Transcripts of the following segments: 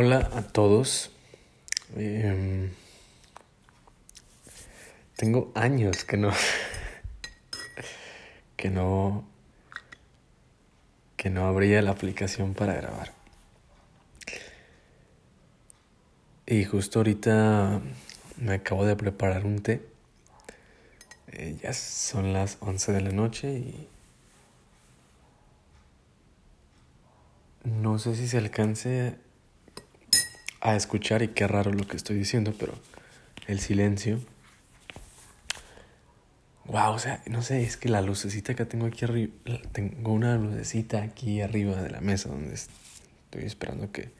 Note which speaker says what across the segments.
Speaker 1: Hola a todos. Em, tengo años que no. que no. que no abría la aplicación para grabar. Y justo ahorita me acabo de preparar un té. Eh, ya son las 11 de la noche y. No sé si se alcance a escuchar y qué raro lo que estoy diciendo, pero el silencio. Wow, o sea, no sé, es que la lucecita que tengo aquí arriba, tengo una lucecita aquí arriba de la mesa donde estoy esperando que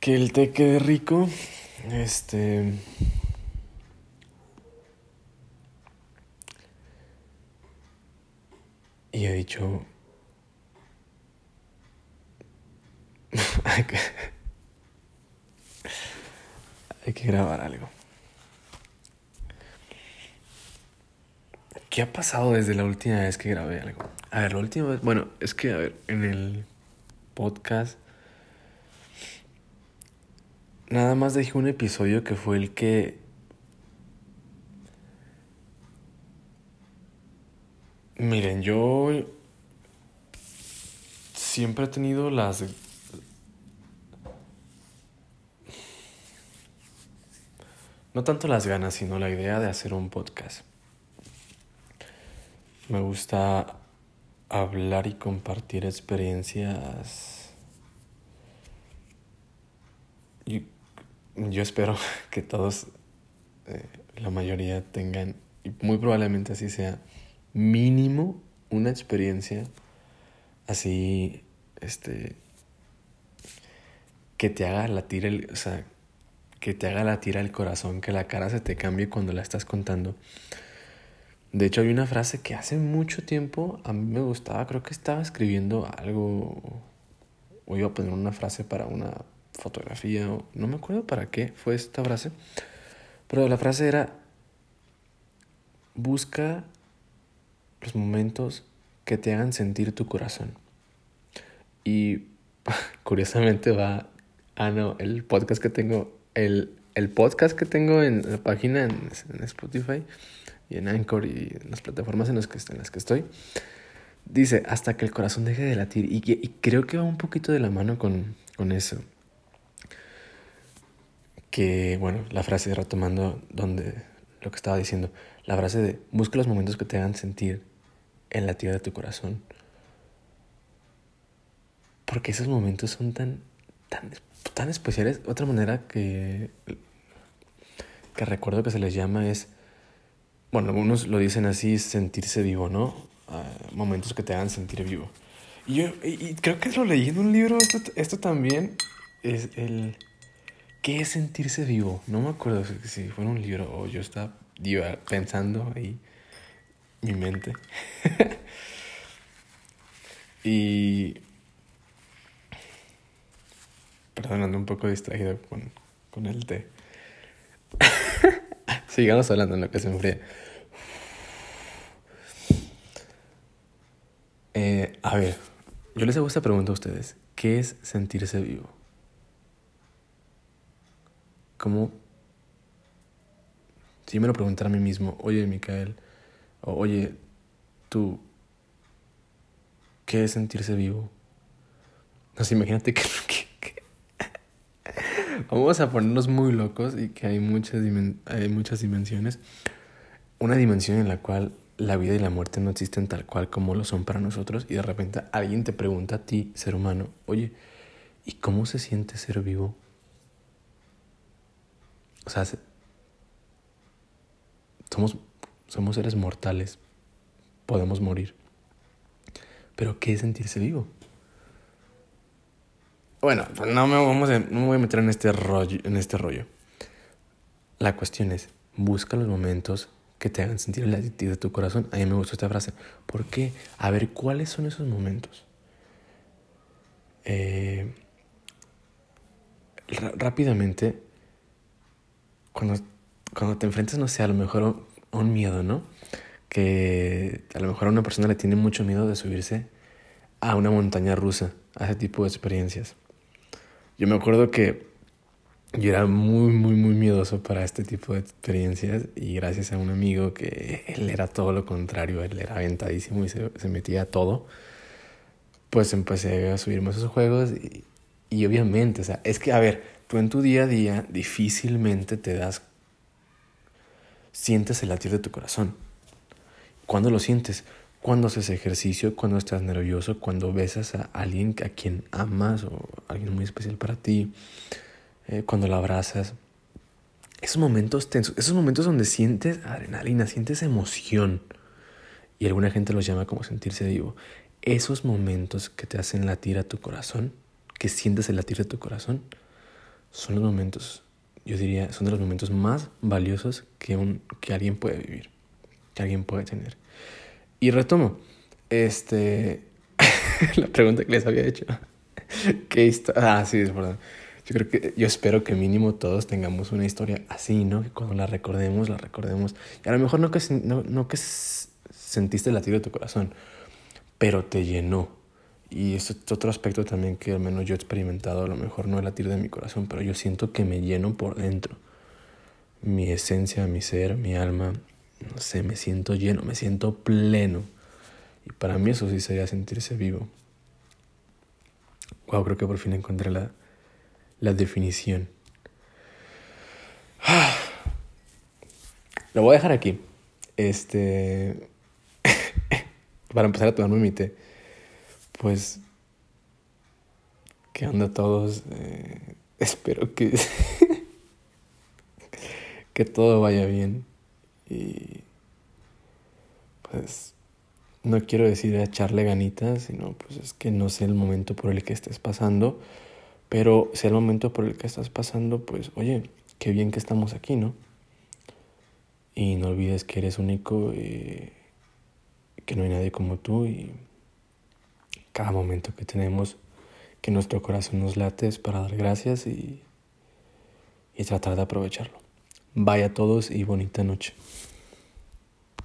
Speaker 1: que el té quede rico. Este y he dicho Hay grabar algo. ¿Qué ha pasado desde la última vez que grabé algo? A ver, la última vez, bueno, es que, a ver, en el podcast nada más dejé un episodio que fue el que Miren, yo siempre he tenido las no tanto las ganas, sino la idea de hacer un podcast. Me gusta hablar y compartir experiencias. Yo, yo espero que todos, eh, la mayoría tengan, y muy probablemente así sea, mínimo una experiencia así, este, que te haga latir el, o sea, que te haga latir el corazón, que la cara se te cambie cuando la estás contando. De hecho, hay una frase que hace mucho tiempo a mí me gustaba, creo que estaba escribiendo algo, o iba a poner una frase para una fotografía, no me acuerdo para qué fue esta frase, pero la frase era, busca los momentos que te hagan sentir tu corazón. Y curiosamente va, ah no, el podcast que tengo el, el podcast que tengo en la página en, Spotify y en Anchor y en las plataformas en las que, en las que estoy, dice hasta que el corazón deje de latir. Y, y creo que va un poquito de la mano con, con eso. Que, bueno, la frase retomando donde lo que estaba diciendo, la frase de busca los momentos que te hagan sentir el latido de tu corazón. Porque esos momentos son tan, tan tan especiales. Otra manera que, que recuerdo que se les llama es, bueno, algunos lo dicen así, sentirse vivo, ¿no? Ah, momentos que te hagan sentir vivo. Y yo creo que lo leí en un libro, esto, esto también es el... ¿Qué es sentirse vivo? No me acuerdo si fue en un libro o yo estaba pensando ahí mi mente. y Perdón, ando un poco distraído con, con el té. Sigamos hablando en lo que se enfría. Eh, a ver, yo les hago esta pregunta a ustedes. ¿Qué es sentirse vivo? ¿Cómo? Si me lo preguntara a mí mismo, oye, Micael, o oye, tú, ¿qué es sentirse vivo? No sé, imagínate que, Vamos a ponernos muy locos y que hay muchas, hay muchas dimensiones. Una dimensión en la cual la vida y la muerte no existen tal cual como lo son para nosotros y de repente alguien te pregunta a ti, ser humano, oye, ¿y cómo se siente ser vivo? O sea, somos, somos seres mortales, podemos morir. Pero ¿qué es sentirse vivo? Bueno, pues no me, vamos no me voy a meter en este, rollo, en este rollo. La cuestión es, busca los momentos que te hagan sentir el latido de tu corazón. A mí me gustó esta frase. ¿Por qué? A ver, ¿cuáles son esos momentos? Eh, rápidamente, cuando, cuando te enfrentas, no sé, a lo mejor a un miedo, ¿no? Que a lo mejor a una persona le tiene mucho miedo de subirse a una montaña rusa, a ese tipo de experiencias Yo me acuerdo que yo era muy, muy, muy miedoso para este tipo de experiencias y gracias a un amigo que él era todo lo contrario, él era aventadísimo y se, se metía a todo, pues empecé a subirme a esos juegos y, y obviamente, o sea, es que, a ver, tú en tu día a día difícilmente te das, sientes el latir de tu corazón. ¿Cuándo lo sientes? Cuando haces ejercicio, cuando estás nervioso, cuando besas a alguien a quien amas o alguien muy especial para ti, eh, cuando lo abrazas. Esos momentos tensos, esos momentos donde sientes adrenalina, sientes emoción. Y alguna gente los llama como sentirse vivo. Esos momentos que te hacen latir a tu corazón, que sientes el latir de tu corazón, son los momentos, yo diría, son de los momentos más valiosos que, un, que alguien puede vivir, que alguien puede tener. Y retomo, este, la pregunta que les había hecho. ¿Qué historia? Ah, sí, es verdad. Yo creo que, yo espero que mínimo todos tengamos una historia así, ¿no? Que cuando la recordemos, la recordemos. Y a lo mejor no que, no, no que sentiste el latido de tu corazón, pero te llenó. Y es otro aspecto también que al menos yo he experimentado. A lo mejor no el latir de mi corazón, pero yo siento que me lleno por dentro. Mi esencia, mi ser, mi alma, no sé, me siento lleno, me siento pleno. Y para mí eso sí sería sentirse vivo. Wow, creo que por fin encontré la, la definición. Lo voy a dejar aquí. Este. para empezar a tomarme mi té. Pues. ¿Qué onda todos? Eh, espero que. que todo vaya bien. Y pues no quiero decir echarle ganitas, sino pues es que no sé el momento por el que estés pasando, pero sea el momento por el que estás pasando, pues oye, qué bien que estamos aquí, ¿no? Y no olvides que eres único y que no hay nadie como tú y cada momento que tenemos que nuestro corazón nos late es para dar gracias y, y tratar de aprovecharlo. Vaya a todos y bonita noche.